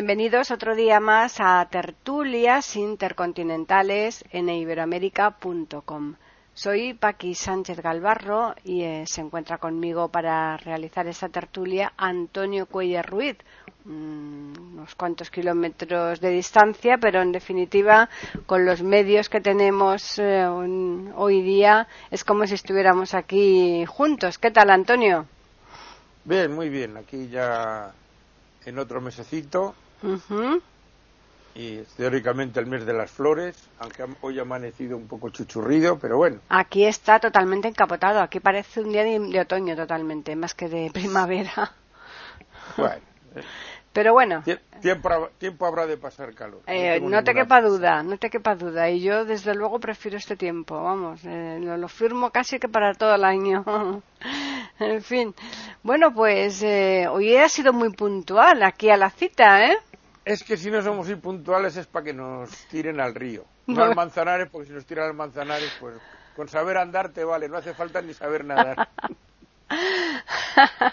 Bienvenidos otro día más a Tertulias Intercontinentales en iberoamérica.com. Soy Paqui Sánchez Galvarro y eh, se encuentra conmigo para realizar esta tertulia Antonio Cuellar Ruiz, mm, unos cuantos kilómetros de distancia, pero en definitiva con los medios que tenemos eh, hoy día es como si estuviéramos aquí juntos. ¿Qué tal, Antonio? Bien, muy bien. Aquí ya en otro mesecito. Y teóricamente el mes de las flores, aunque hoy ha amanecido un poco chuchurrido, pero bueno. Aquí está totalmente encapotado. Aquí parece un día de, otoño totalmente, más que de primavera. Bueno. Pero bueno. Tiempo, habrá de pasar calor. Eh, no, te quepa duda, no te quepa duda. Y yo, desde luego, prefiero este tiempo. Vamos, eh, lo, firmo casi que para todo el año. en fin. Bueno, pues eh, hoy ha sido muy puntual aquí a la cita, ¿eh? Es que si no somos impuntuales es para que nos tiren al río. No al Manzanares, porque si nos tiran al Manzanares, pues con saber andar te vale, no hace falta ni saber nadar.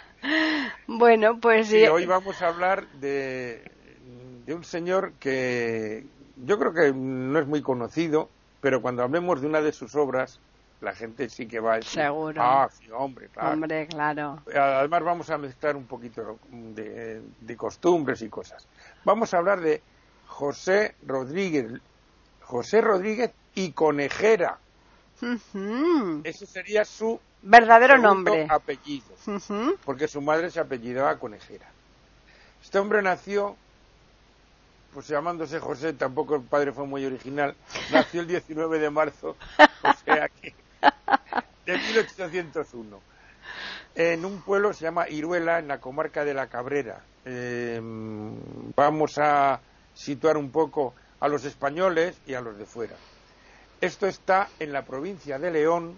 bueno, pues... Sí, hoy vamos a hablar de, de un señor que yo creo que no es muy conocido, pero cuando hablemos de una de sus obras, la gente sí que va a decir, Seguro. ah, sí, hombre, claro. Hombre, claro. Además vamos a mezclar un poquito de, de, costumbres y cosas. Vamos a hablar de José Rodríguez, José Rodríguez y Conejera. Ese sería su verdadero nombre. Apellido, porque su madre se apellidaba Conejera. Este hombre nació, pues llamándose José, tampoco el padre fue muy original, nació el 19 de marzo, o sea que de 1801 en un pueblo se llama Iruela, en la comarca de la Cabrera. Em, vamos a situar un poco a los españoles y a los de fuera. Esto está en la provincia de León,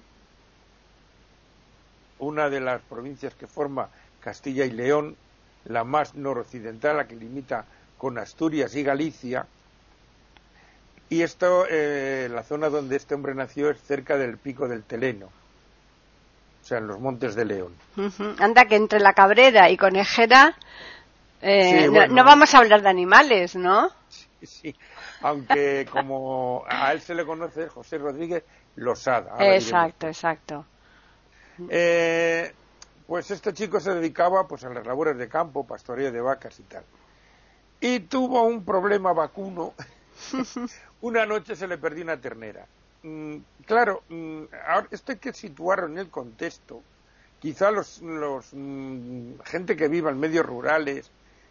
una de las provincias que forma Castilla y León, la más noroccidental, la que limita con Asturias y Galicia, y esto, eh, la zona donde este hombre nació es cerca del pico del Teleno, o sea, en los montes de León. Anda que entre la Cabrera y Conejera eh, no, vamos a hablar de animales, ¿no? Sí, sí, aunque como a él se le conoce José Rodríguez Losada. Exacto, exacto. Eh, pues este chico se dedicaba pues a las labores de campo, pastoreo de vacas y tal. Y tuvo un problema vacuno una noche se le perdió una ternera. Mm, claro, mm, esto hay que situarlo en el contexto. Quizá los, los mm, gente que viva en medios rurales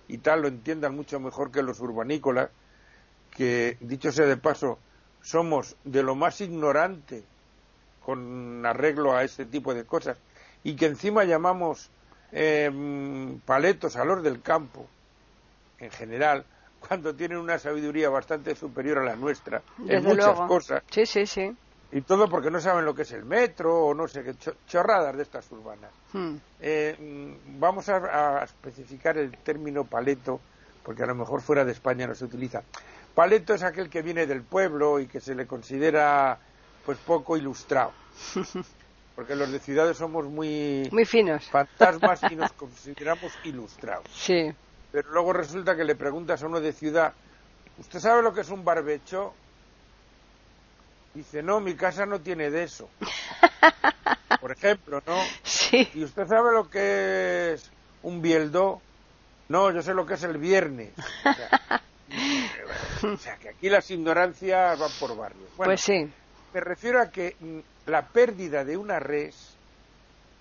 y tal lo entiendan mucho mejor que los urbanícolas, que dicho sea de paso, somos de lo más ignorante con arreglo a este tipo de cosas y que encima llamamos eh, paletos a los del campo en general cuando tienen una sabiduría bastante superior a la nuestra en muchas cosas. Sí, sí, sí. Y todo porque no saben lo que es el metro o no sé qué chorradas de estas urbanas. Hmm. Eh, mm, vamos a, especificar el término paleto, porque a lo mejor fuera de España no se utiliza. Paleto es aquel que viene del pueblo y que se le considera pues poco ilustrado. Porque los de ciudades somos muy, muy finos. fantasmas y nos consideramos ilustrados. Sí. Pero luego resulta que le preguntas a uno de ciudad, ¿usted sabe lo que es un barbecho? Dice, no, mi casa no tiene de eso. Por ejemplo, ¿no? Sí. ¿Y usted sabe lo que es un bieldo? No, yo sé lo que es el viernes. O sea, que aquí las ignorancias van por barrios. pues sí. Me refiero a que mm, la pérdida de una res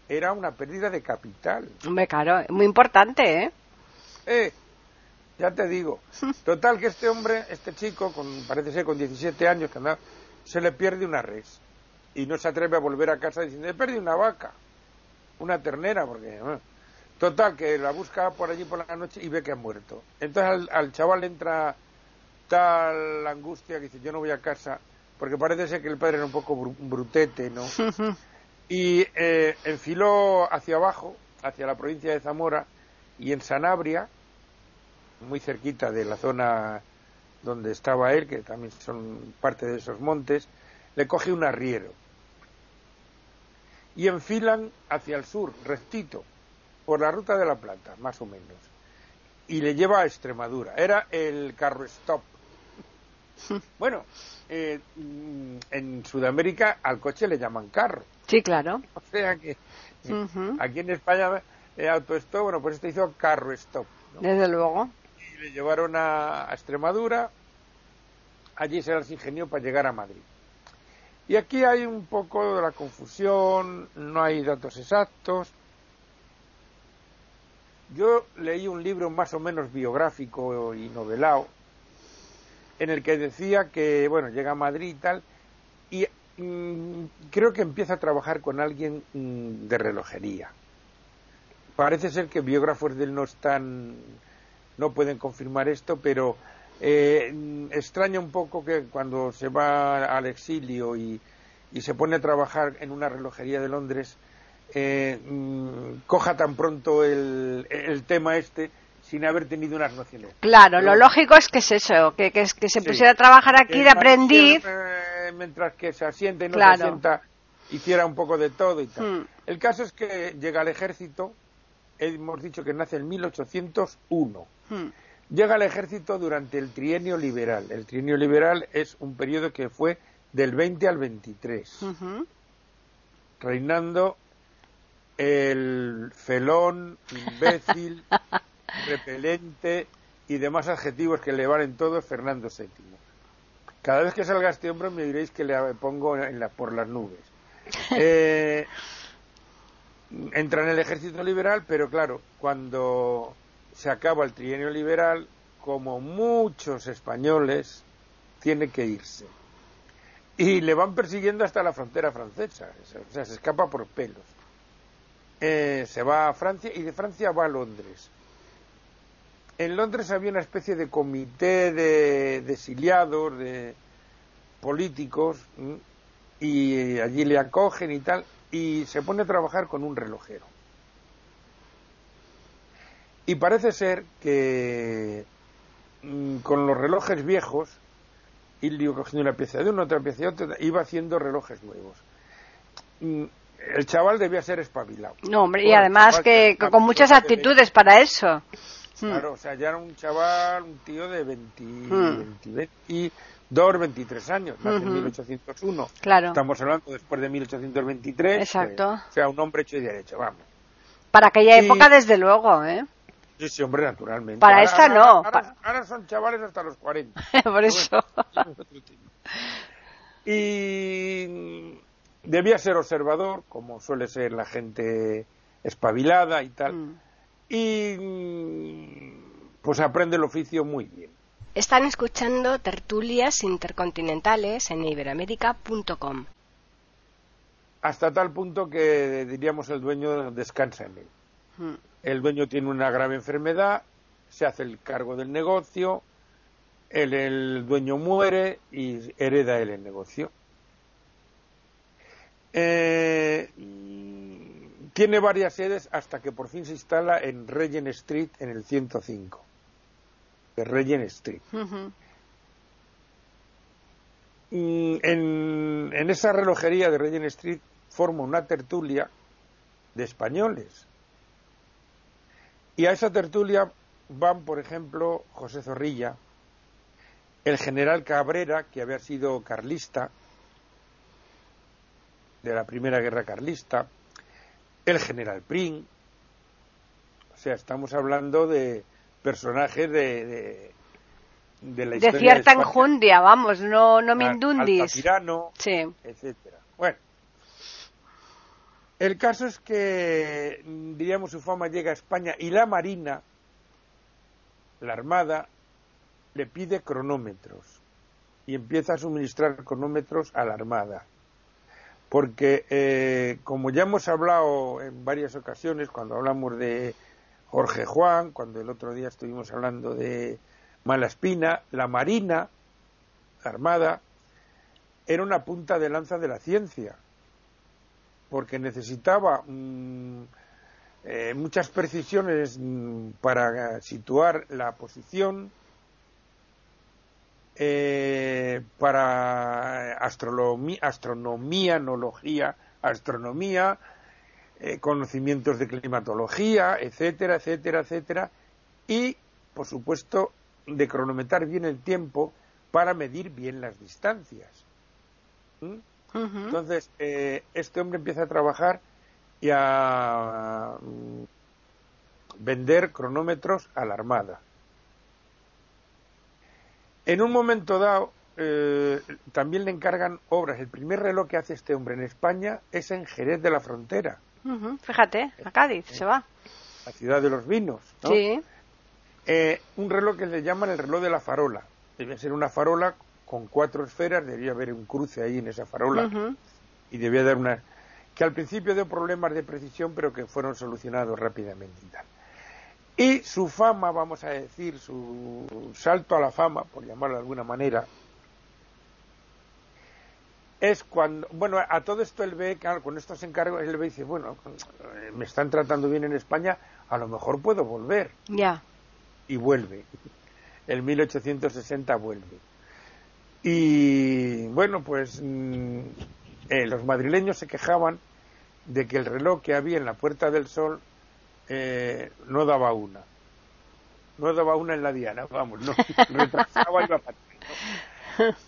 era una pérdida de capital. Hombre, claro, muy importante, ¿eh? Eh, ya te digo. Total que este hombre, este chico, con, parece ser con 17 años, que anda, se le pierde una res. Y no se atreve a volver a casa diciendo, he perdido una vaca, una ternera, porque... Total, que la busca por allí por la noche y ve que ha muerto. Entonces al, chaval le entra tal angustia que dice, yo no voy a casa, porque parece ser que el padre era un poco brutete, ¿no? y eh, enfiló hacia abajo, hacia la provincia de Zamora, y en Sanabria, muy cerquita de la zona donde estaba él, que también son parte de esos montes, le coge un arriero. Y enfilan hacia el sur, rectito, por la ruta de la Plata, más o menos. Y le lleva a Extremadura. Era el carro stop. Bueno, eh, en Sudamérica al coche le llaman carro. Sí, claro. O sea que aquí en España eh, auto-stop, bueno, pues este hizo carro stop. Desde luego. Le llevaron a, Extremadura, allí se las ingenió para llegar a Madrid. Y aquí hay un poco de la confusión, no hay datos exactos. Yo leí un libro más o menos biográfico y novelado en el que decía que, bueno, llega a Madrid y tal, y mm, creo que empieza a trabajar con alguien mm, de relojería. Parece ser que biógrafos de él no están, no pueden confirmar esto, pero eh, extraña un poco que cuando se va al exilio y, se pone a trabajar en una relojería de Londres, eh, mm, coja tan pronto el, tema este sin haber tenido unas nociones. Claro, lo lógico es que es eso, que, que, se pusiera a trabajar aquí de aprendiz. Eh, mientras que se asiente y no se asienta, hiciera un poco de todo y tal. Hmm. El caso es que llega al ejército, hemos dicho que nace en 1801. Hmm. Llega al ejército durante el trienio liberal. El trienio liberal es un periodo que fue del 20 al 23, reinando el felón, imbécil, repelente y demás adjetivos que le valen todos Fernando VII. Cada vez que salga este hombre me diréis que le pongo en la, por las nubes. Eh, entra en el ejército liberal, pero claro, cuando se acaba el trienio liberal, como muchos españoles, tiene que irse. Y le van persiguiendo hasta la frontera francesa, o sea, se escapa por pelos. Eh, se va a Francia y de Francia va a Londres en Londres había una especie de comité de, exiliados, de políticos, y allí le acogen y tal, y se pone a trabajar con un relojero. Y parece ser que mm, con los relojes viejos, y iba cogiendo una pieza de uno, otra pieza de otra, iba haciendo relojes nuevos. Mm, el chaval debía ser espabilado. No, hombre, y además que, con muchas actitudes para eso. Hmm. Claro, o sea, ya era un chaval, un tío de 20, 22, 23 años, nace en 1801. Hmm. Claro. Estamos hablando después de 1823. Exacto. o sea, un hombre hecho y derecho, vamos. Para aquella época, desde luego, ¿eh? Sí, sí, hombre, naturalmente. Para esta no. Ahora, son chavales hasta los 40. Por eso. y debía ser observador, como suele ser la gente espabilada y tal. Hmm y pues aprende el oficio muy bien. Están escuchando tertulias intercontinentales en iberamérica.com. Hasta tal punto que diríamos el dueño descansa en él. Hmm. El dueño tiene una grave enfermedad, se hace el cargo del negocio, el, el dueño muere y hereda él el negocio. Eh, tiene varias sedes hasta que por fin se instala en Regent Street en el 105. De Regent Street. en, en, esa relojería de Regent Street forma una tertulia de españoles. Y a esa tertulia van, por ejemplo, José Zorrilla, el general Cabrera, que había sido carlista, de la Primera Guerra Carlista, el general Pring. O sea, estamos hablando de personajes de, de, la historia. De cierta enjundia, vamos, no, no mindundis. sí. etcétera. Bueno. El caso es que, diríamos, su fama llega a España y la Marina, la Armada, le pide cronómetros y empieza a suministrar cronómetros a la Armada porque eh, como ya hemos hablado en varias ocasiones, cuando hablamos de Jorge Juan, cuando el otro día estuvimos hablando de Malaspina, la Marina, la Armada, era una punta de lanza de la ciencia, porque necesitaba mm, eh, muchas precisiones mm, para situar la posición, eh, para astronomía, astronomía, astronomía, eh, conocimientos de climatología, etcétera, etcétera, etcétera, y, por supuesto, de cronometrar bien el tiempo para medir bien las distancias. ¿Mm? Entonces, eh, este hombre empieza a trabajar y a mm, vender cronómetros a la Armada. En un momento dado, eh, también le encargan obras. El primer reloj que hace este hombre en España es en Jerez de la Frontera. Fíjate, a Cádiz se va. La ciudad de los vinos. Sí. Eh, un reloj que le llaman el reloj de la farola. Debe ser una farola con cuatro esferas, debía haber un cruce ahí en esa farola y debía dar una que al principio dio problemas de precisión, pero que fueron solucionados rápidamente y tal. Y su fama, vamos a decir, su salto a la fama, por llamarlo de alguna manera, es cuando, bueno, a todo esto él ve, claro, con estos encargos, él ve y dice, bueno, me están tratando bien en España, a lo mejor puedo volver. Ya. Y vuelve. En 1860 vuelve. Y bueno, pues mm, eh, los madrileños se quejaban de que el reloj que había en la Puerta del Sol eh, no daba una. No daba una en la diana, vamos, no, retrasaba y iba para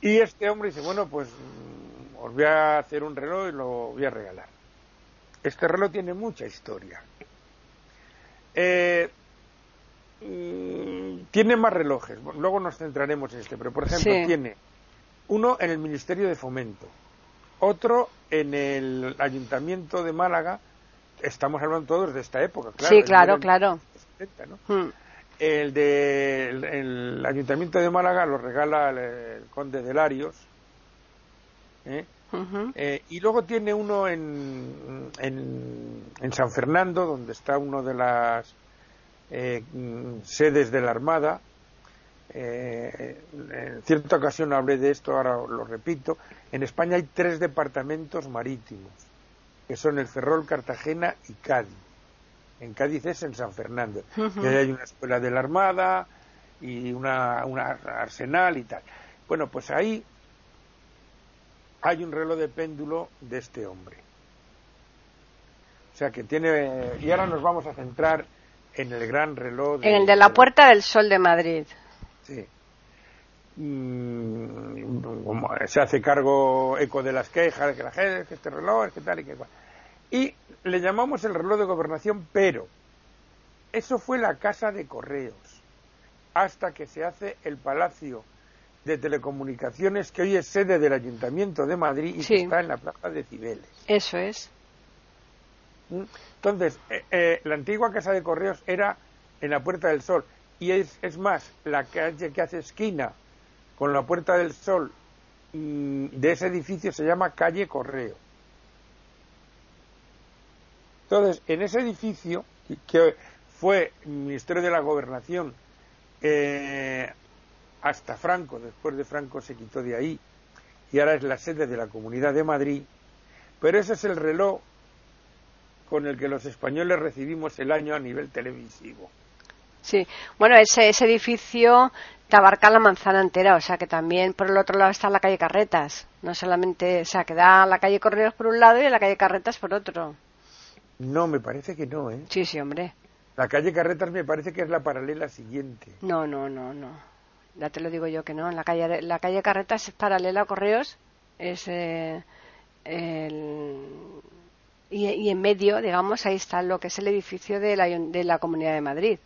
Y este hombre dice, bueno, pues os voy a hacer un reloj y lo voy a regalar. Este reloj tiene mucha historia. Eh, mm, tiene más relojes, luego nos centraremos en este, pero por ejemplo tiene uno en el Ministerio de Fomento, otro en el Ayuntamiento de Málaga, estamos hablando todos de esta época, claro. Sí, claro, claro. Hmm. El del Ayuntamiento de Málaga lo regala el, Conde de Larios. ¿Eh? Eh, y luego tiene uno en, en, San Fernando, donde está uno de las eh, sedes de la Armada, eh, en cierta ocasión hablé de esto, ahora lo repito, en España hay tres departamentos marítimos, que son el Ferrol, Cartagena y Cádiz. En Cádiz es en San Fernando. y hay una escuela de la Armada y una, arsenal y tal. Bueno, pues ahí hay un reloj de péndulo de este hombre. O sea que tiene. Y ahora nos vamos a centrar en el gran reloj. en el de la Puerta del Sol de Madrid. Sí. Mm, se hace cargo eco de las quejas, que la gente, que este reloj, que tal y que cual. Y le llamamos el reloj de gobernación, pero eso fue la casa de correos, hasta que se hace el palacio de telecomunicaciones que hoy es sede del Ayuntamiento de Madrid y que está en la plaza de Cibeles. Eso es. ¿Mm? Entonces, eh, eh, la antigua casa de correos era en la Puerta del Sol y es, es más, la calle que hace esquina con la Puerta del Sol de ese edificio se llama calle Correo. Entonces, en ese edificio, que fue Ministerio de la Gobernación eh, hasta Franco, después de Franco se quitó de ahí, y ahora es la sede de la Comunidad de Madrid, pero ese es el reloj con el que los españoles recibimos el año a nivel televisivo. Sí, bueno, ese, ese edificio te abarca la manzana entera, o sea que también por el otro lado está la calle Carretas, no solamente, o sea, que da la calle Correos por un lado y la calle Carretas por otro. No, me parece que no, ¿eh? Sí, sí, hombre. La calle Carretas me parece que es la paralela siguiente. No, no, no, no. Ya te lo digo yo que no. La calle, la calle Carretas es paralela a Correos, es eh, el, y, y, en medio, digamos, ahí está lo que es el edificio de la, de la Comunidad de Madrid.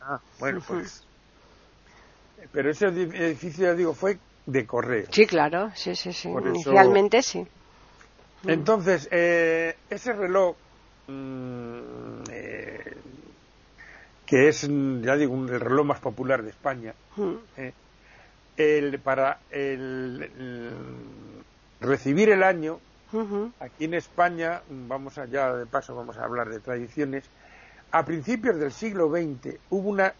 Ah, bueno, pues. Pero ese edificio, ya digo, fue de correo. Sí, claro, sí, sí, sí. Inicialmente sí. Entonces, eh, ese reloj, mm, eh, que es, ya digo, el reloj más popular de España, eh, el, para el, recibir el año, aquí en España, vamos allá de paso, vamos a hablar de tradiciones, a principios del siglo XX hubo una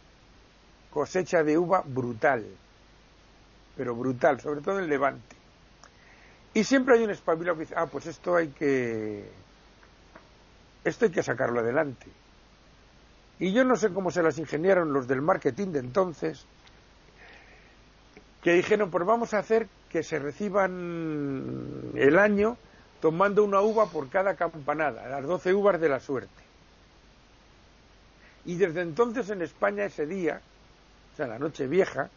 cosecha de uva brutal, pero brutal, sobre todo en Levante. Y siempre hay un espabilado que dice, ah, pues esto hay que, esto hay que sacarlo adelante. Y yo no sé cómo se las ingeniaron los del marketing de entonces, que dijeron, pues vamos a hacer que se reciban el año tomando una uva por cada campanada, las doce uvas de la suerte. Y desde entonces en España ese día, o sea, la noche vieja,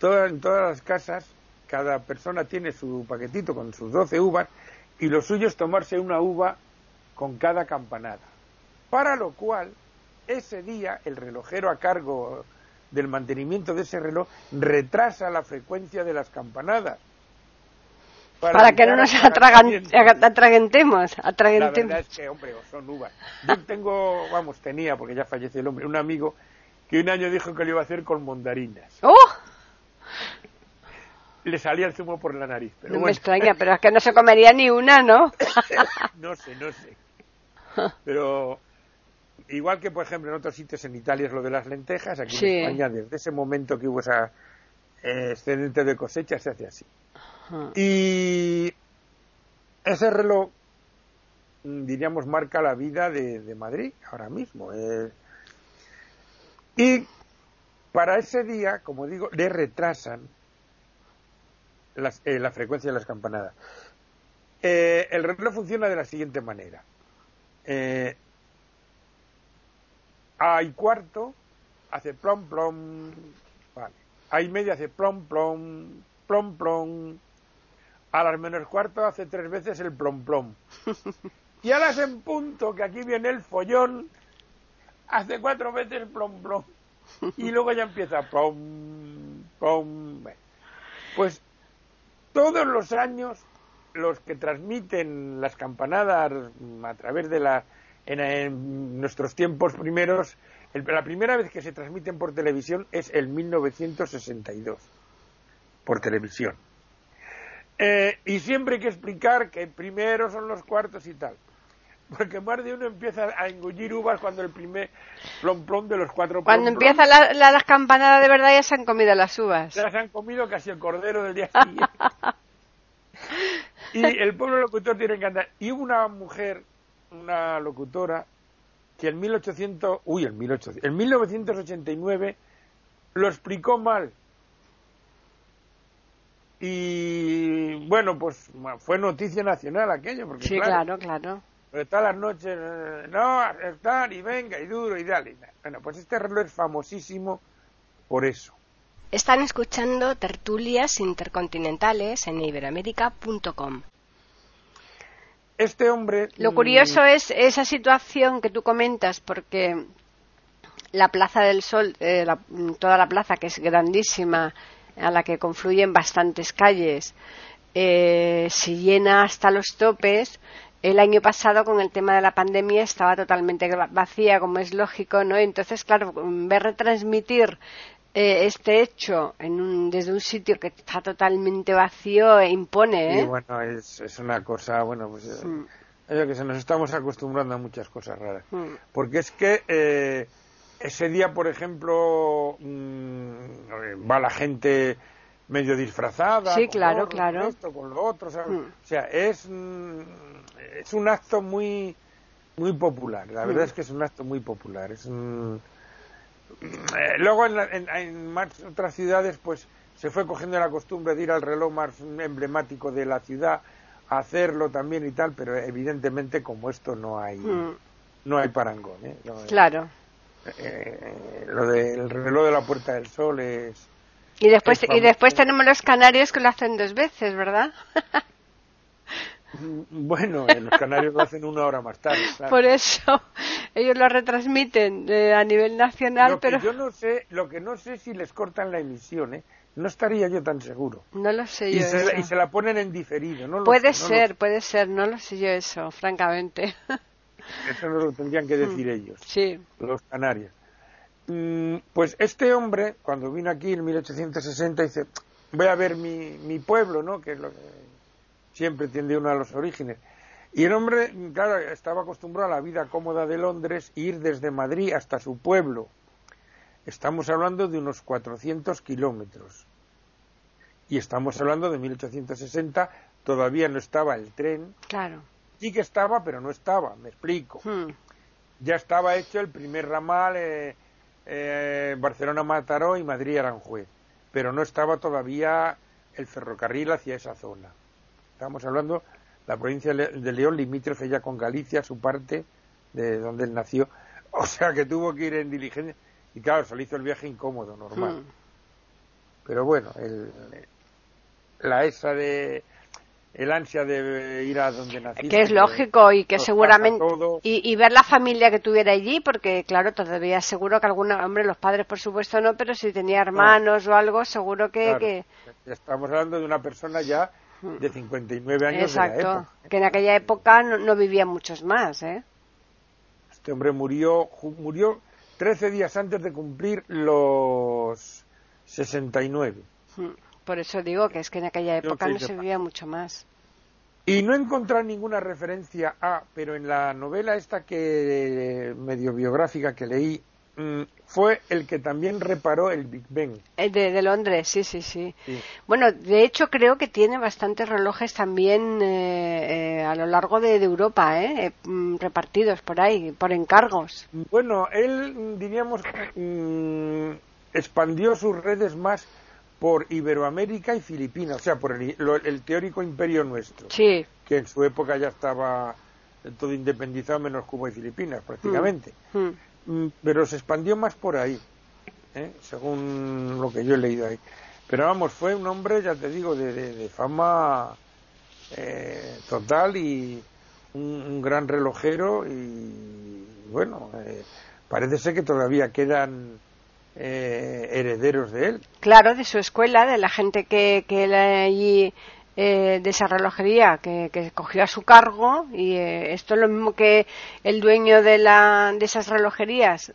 en todas las casas, cada persona tiene su paquetito con sus doce uvas y lo suyo es tomarse una uva con cada campanada. Para lo cual, ese día, el relojero a cargo del mantenimiento de ese reloj retrasa la frecuencia de las campanadas. Para, que no nos atragantemos. La verdad es que, hombre, son uvas. Yo tengo, vamos, tenía, porque ya falleció el hombre, un amigo que un año dijo que lo iba a hacer con mondarinas. ¡Oh! Le salía el zumo por la nariz. Pero no me extraña, pero es que no se comería ni una, ¿no? no sé, no sé. Pero igual que, por ejemplo, en otros sitios en Italia es lo de las lentejas, aquí en España, desde ese momento que hubo esa eh, excedente de cosecha, se hace así. Y ese reloj, mm, diríamos, marca la vida de, Madrid ahora mismo. Eh. Y para ese día, como digo, le retrasan eh, la frecuencia de las campanadas. el reloj funciona de la siguiente manera. Hay cuarto, hace plom plom, vale. Hay media hace plom plom, plom plom, a las menos cuarto hace tres veces el plom plom. Y a las en punto, que aquí viene el follón, hace cuatro veces el plom plom. Y luego ya empieza plom, plom. Pues todos los años los que transmiten las campanadas a través de la en, nuestros tiempos primeros la primera vez que se transmiten por televisión es el 1962 por televisión eh, y siempre hay que explicar que primero son los cuartos y tal. Porque más de uno empieza a engullir uvas cuando el primer plom plom de los cuatro Cuando empieza la, las campanadas de verdad ya se han comido las uvas. Ya se han comido casi el cordero del día siguiente. y el pueblo locutor tiene que andar. Y una mujer, una locutora, que en 1800, uy, en 1800, en 1989 lo explicó mal y bueno, pues fue noticia nacional aquello, porque sí, claro, claro. todas las noches, eh, no, estar y venga y duro y dale. Bueno, pues este reloj es famosísimo por eso. Están escuchando tertulias intercontinentales en iberoamérica.com. Este hombre. Lo curioso mm, es esa situación que tú comentas, porque la Plaza del Sol, eh, toda la plaza que es grandísima, a la que confluyen bastantes calles, eh, se llena hasta los topes. El año pasado, con el tema de la pandemia, estaba totalmente vacía, como es lógico, ¿no? Entonces, claro, ver retransmitir eh, este hecho en desde un sitio que está totalmente vacío e impone, ¿eh? bueno, es, es, una cosa, bueno, pues eh, mm. que se nos estamos acostumbrando a muchas cosas raras. Mm. Porque es que eh, ese día, por ejemplo, mm, va la gente medio disfrazada. Sí, claro, claro. Con esto, con lo otro, mm. O sea, es, mm, es un acto muy, muy popular. La verdad es que es un acto muy popular. Es eh, luego en, en, otras ciudades, pues se fue cogiendo la costumbre de ir al reloj más emblemático de la ciudad, a hacerlo también y tal, pero evidentemente como esto no hay, no hay parangón. ¿eh? claro. Eh, lo del reloj de la Puerta del Sol es... Y después, y después tenemos los canarios que lo hacen dos veces, ¿verdad? Bueno, los canarios lo hacen una hora más tarde. Por eso ellos lo retransmiten eh, a nivel nacional, pero yo no sé, lo que no sé si les cortan la emisión, ¿eh? No estaría yo tan seguro. No lo sé y yo. Se, y se la ponen en diferido, ¿no? puede ser, puede ser, no lo sé yo eso, francamente. Eso no lo tendrían que decir mm, ellos, sí. los canarios. Pues este hombre, cuando vino aquí en 1860, dice, voy a ver mi, mi pueblo, ¿no? Que es lo que siempre tiende uno a los orígenes. Y el hombre, claro, estaba acostumbrado a la vida cómoda de Londres, ir desde Madrid hasta su pueblo. estamos hablando de unos 400 kilómetros. Y estamos hablando de 1860, todavía no estaba el tren. Claro. Sí que estaba, pero no estaba, me explico. Hmm. Ya estaba hecho el primer ramal eh, eh, Barcelona-Mataró y Madrid-Aranjuez, pero no estaba todavía el ferrocarril hacia esa zona. Estamos hablando la provincia de León limítrofe ya con Galicia, su parte de donde él nació. O sea que tuvo que ir en diligencia y claro, se le hizo el viaje incómodo, normal. Hmm. Pero bueno, el, la esa de el ansia de ir a donde naciste. Que es lógico y que seguramente. Y, y ver la familia que tuviera allí, porque claro, todavía seguro que alguna. Hombre, los padres por supuesto no, pero si tenía hermanos o algo, seguro que. Claro, que... Estamos hablando de una persona ya de 59 años de la Exacto. época. Que en aquella época no, no vivían muchos más, ¿eh? Este hombre murió, murió 13 días antes de cumplir los 69. Mm. Por eso digo que es que en aquella época no se vivía mucho más. Y no encontrar ninguna referencia a, pero en la novela esta que medio biográfica que leí, fue el que también reparó el Big Ben. De, de Londres, sí, sí, sí. Sí. Bueno, de hecho creo que tiene bastantes relojes también eh, eh, a lo largo de, de Europa, ¿eh? Eh, mm, repartidos por ahí, por encargos. Bueno, él, mm, diríamos, mm, expandió sus redes más por Iberoamérica y Filipinas, o sea, por el, lo- el teórico imperio nuestro, Sí, que en su época ya estaba todo independizado menos Cuba y Filipinas, prácticamente. mm, Mm, pero se expandió más por ahí, ¿eh? según lo que yo he leído ahí. Pero vamos, fue un hombre, ya te digo, de, de- de fama eh, total y un, un gran relojero y bueno, eh, parece ser que todavía quedan eh, herederos de él. claro, de su escuela, de la gente que, que él allí, eh, de esa relojería, que, que cogió a su cargo, y eh, esto es lo mismo que el dueño de, la, de esas relojerías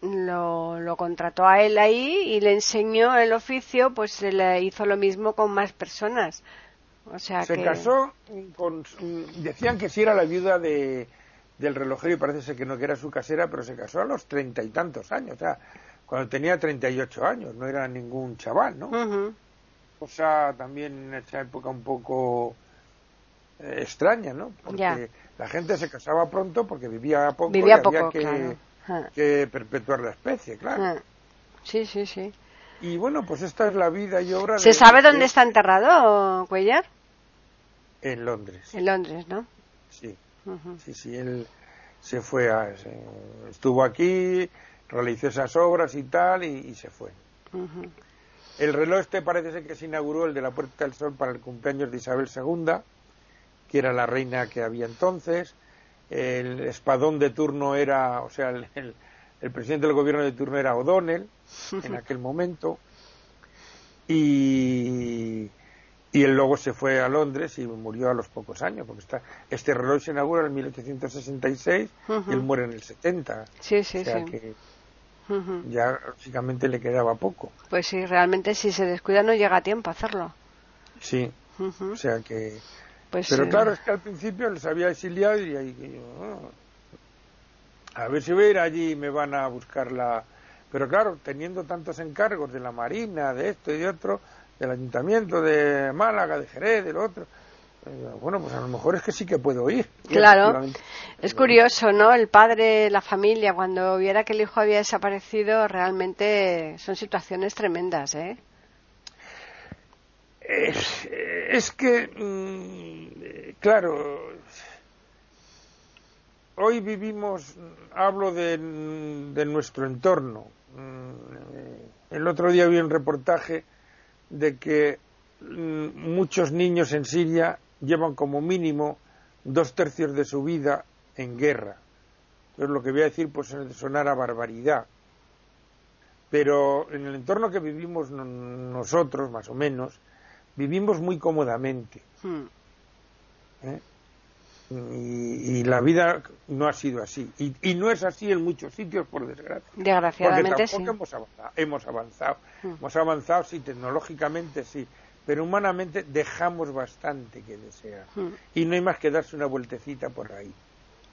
lo, lo contrató a él ahí y le enseñó el oficio, pues se le hizo lo mismo con más personas. O sea Se que... casó con, decían que sí era la viuda de, del relojero y parece ser que no que era su casera, pero se casó a los treinta y tantos años, o sea, cuando tenía treinta y ocho años, no era ningún chaval, ¿no? Cosa también en esa época un poco eh, extraña, ¿no? Porque Ya. la gente se casaba pronto porque vivía poco Vivía y había poco, que, claro. Ah, que perpetuar la especie, claro. ah. Sí, sí, sí. Y bueno, pues esta es la vida y obra ¿Se de sabe dónde está enterrado Cuellar? En Londres, En Londres, ¿no? sí. Sí, sí, él se fue a... se- estuvo aquí, realizó esas obras y tal, y, y se fue. Ujú. El reloj este parece ser que se inauguró, el de la Puerta del Sol, para el cumpleaños de Isabel II, que era la reina que había entonces. El espadón de turno era, o sea, el, el- el presidente del gobierno de turno era O'Donnell, en aquel momento. Y, y él luego se fue a Londres y murió a los pocos años, porque está, este reloj se inaugura en 1866 y él muere en el 70. Sí, sí, o sea sí. que Ya básicamente le quedaba poco. Pues sí, realmente si se descuida no llega a tiempo a hacerlo. Sí, o sea que... Pues, Pero eh, claro, es que al principio les había exiliado y ahí yo, ah, a ver si voy a ir allí y me van a buscar la... Pero claro, teniendo tantos encargos de la Marina, de esto y de otro, del Ayuntamiento de Málaga, de Jerez, del otro, bueno, pues a lo mejor es que sí que puedo ir. Claro, es curioso, ¿no? El padre, la familia, cuando viera que el hijo había desaparecido, realmente son situaciones tremendas, ¿eh? Es, es que, mm, eh, claro, hoy vivimos, hablo de, de nuestro entorno. Mm, eh, El otro día vi un reportaje de que mm, muchos niños en Siria llevan como mínimo dos tercios de su vida en guerra. Entonces lo que voy a decir pues sonar a barbaridad. Pero en el entorno que vivimos no- nosotros, más o menos, vivimos muy cómodamente. Hmm. ¿eh? Y, y la vida no ha sido así. Y, y no es así en muchos sitios, por desgracia. Porque Desgraciadamente sí. tampoco hemos avanzado. Hemos avanzado, Mm. hemos avanzado, sí, tecnológicamente sí, pero humanamente dejamos bastante que desear. Hmm. Y no hay más que darse una vueltecita por ahí.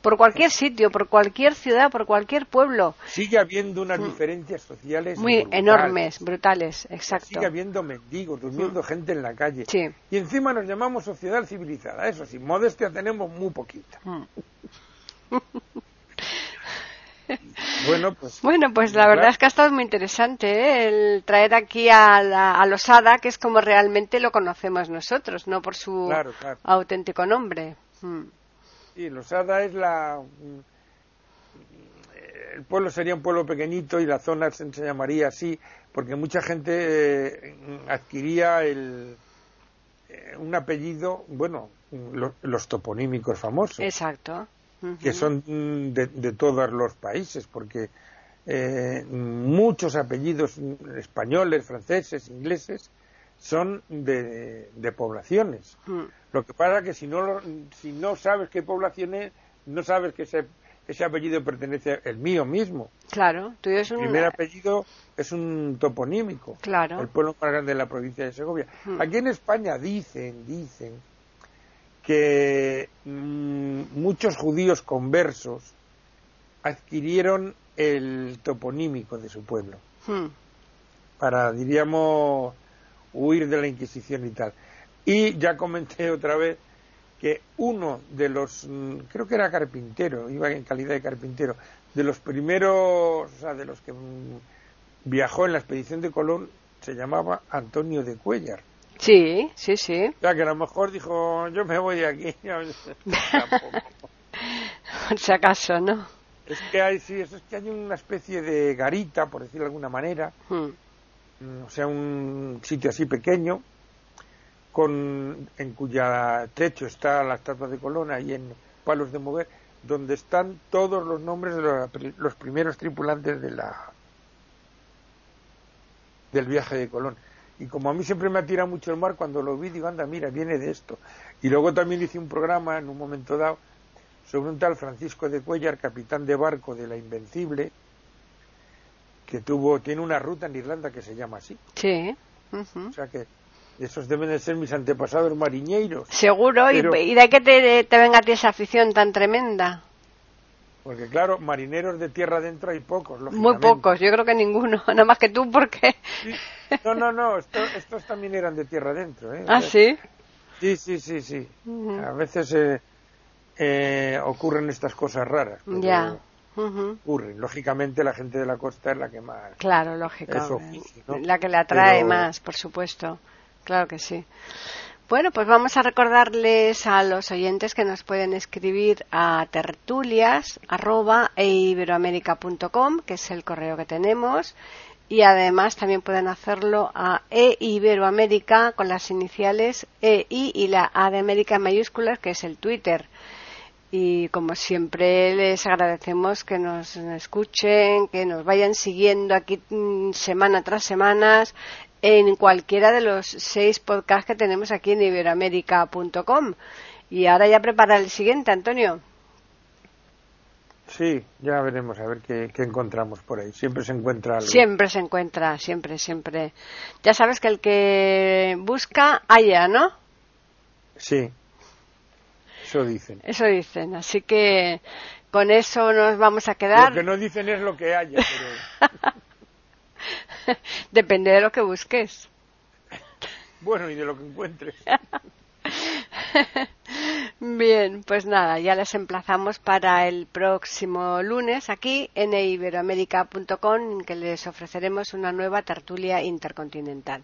por cualquier sitio, por cualquier ciudad, por cualquier pueblo. Sigue habiendo unas diferencias sociales Muy brutales. enormes, brutales, exacto. Sigue habiendo mendigos, durmiendo gente en la calle. Sí. Y encima nos llamamos sociedad civilizada. Eso sí, modestia tenemos muy poquita. Bueno, pues Bueno, pues la verdad es que ha estado muy interesante ¿eh? el traer aquí a, la, a Losada, que es como realmente lo conocemos nosotros, no por su Claro, claro. auténtico nombre. Mm. Sí, Losada es la. El pueblo sería un pueblo pequeñito y la zona se, se llamaría así porque mucha gente eh, adquiría el, eh, un apellido, bueno, lo- los toponímicos famosos, Exacto. Que son de, de todos los países, porque eh, muchos apellidos españoles, franceses, ingleses son de, de poblaciones. Lo que pasa es que si no, lo- si no sabes qué población es, no sabes que ese, ese apellido pertenece al mío mismo. Claro, es El primer apellido es un toponímico. Claro. El pueblo más grande de la provincia de Segovia. Aquí en España dicen, dicen que mm, muchos judíos conversos adquirieron el toponímico de su pueblo Mm. para, diríamos, huir de la Inquisición y tal. Y ya comenté otra vez que uno de los, mm, creo que era carpintero, iba en calidad de carpintero, de los primeros, o sea, de los que mm, viajó en la expedición de Colón, se llamaba Antonio de Cuellar. Sí, sí, sí. Sea, que a lo mejor dijo, yo me voy de aquí. Tampoco. Por si acaso, ¿no? Es que hay, sí, es que hay una especie de garita, por decirlo de alguna manera, Mm. mm, o sea, un sitio así pequeño, con, en cuya techo está la estatua de Colón, ahí en Palos de Mover, donde están todos los nombres de los, los primeros tripulantes de la del viaje de Colón. Y como a mí siempre me atira mucho el mar, cuando lo vi digo, anda, mira, viene de esto. Y luego también hice un programa en un momento dado sobre un tal Francisco de Cuellar, capitán de barco de la Invencible, que tuvo, tiene una ruta en Irlanda que se llama así. Sí. O sea que esos deben de ser mis antepasados mariñeiros. Seguro, Pero- y, de qué te, te venga a ti esa afición tan tremenda? Porque claro, marineros de tierra adentro hay pocos, Muy lógicamente. pocos, yo creo que ninguno, nada más que tú, porque... Sí. No, no, no, esto- estos también eran de tierra adentro. ¿eh? Ah, sí. Sí, sí, sí, sí. A veces eh, eh, ocurren estas cosas raras. Ya. Ocurren. Lógicamente la gente de la costa es la que más... Claro, lógico. Eso sí, ¿no? La que le atrae Pero- más, por supuesto. Claro que sí. Bueno, pues vamos a recordarles a los oyentes que nos pueden escribir a tertulias@eiberoamerica.com, que es el correo que tenemos, y además también pueden hacerlo a eiberoamerica con las iniciales EI y la A de América en mayúsculas, que es el Twitter. Y como siempre les agradecemos que nos escuchen, que nos vayan siguiendo aquí mm, semana tras semana en cualquiera de los seis podcasts que tenemos aquí en iberoamérica.com. Y ahora ya prepara el siguiente, Antonio. Sí, ya veremos a ver qué, qué encontramos por ahí. Siempre se encuentra algo. Siempre se encuentra, siempre, siempre. Ya sabes que el que busca, halla, ¿no? Sí, eso dicen. Eso dicen. Así que con eso nos vamos a quedar. Lo que no dicen es lo que haya, pero Depende de lo que busques. bueno, y de lo que encuentres. Bien, pues nada, ya les emplazamos para el próximo lunes aquí en iberoamérica.com en que les ofreceremos una nueva tertulia intercontinental.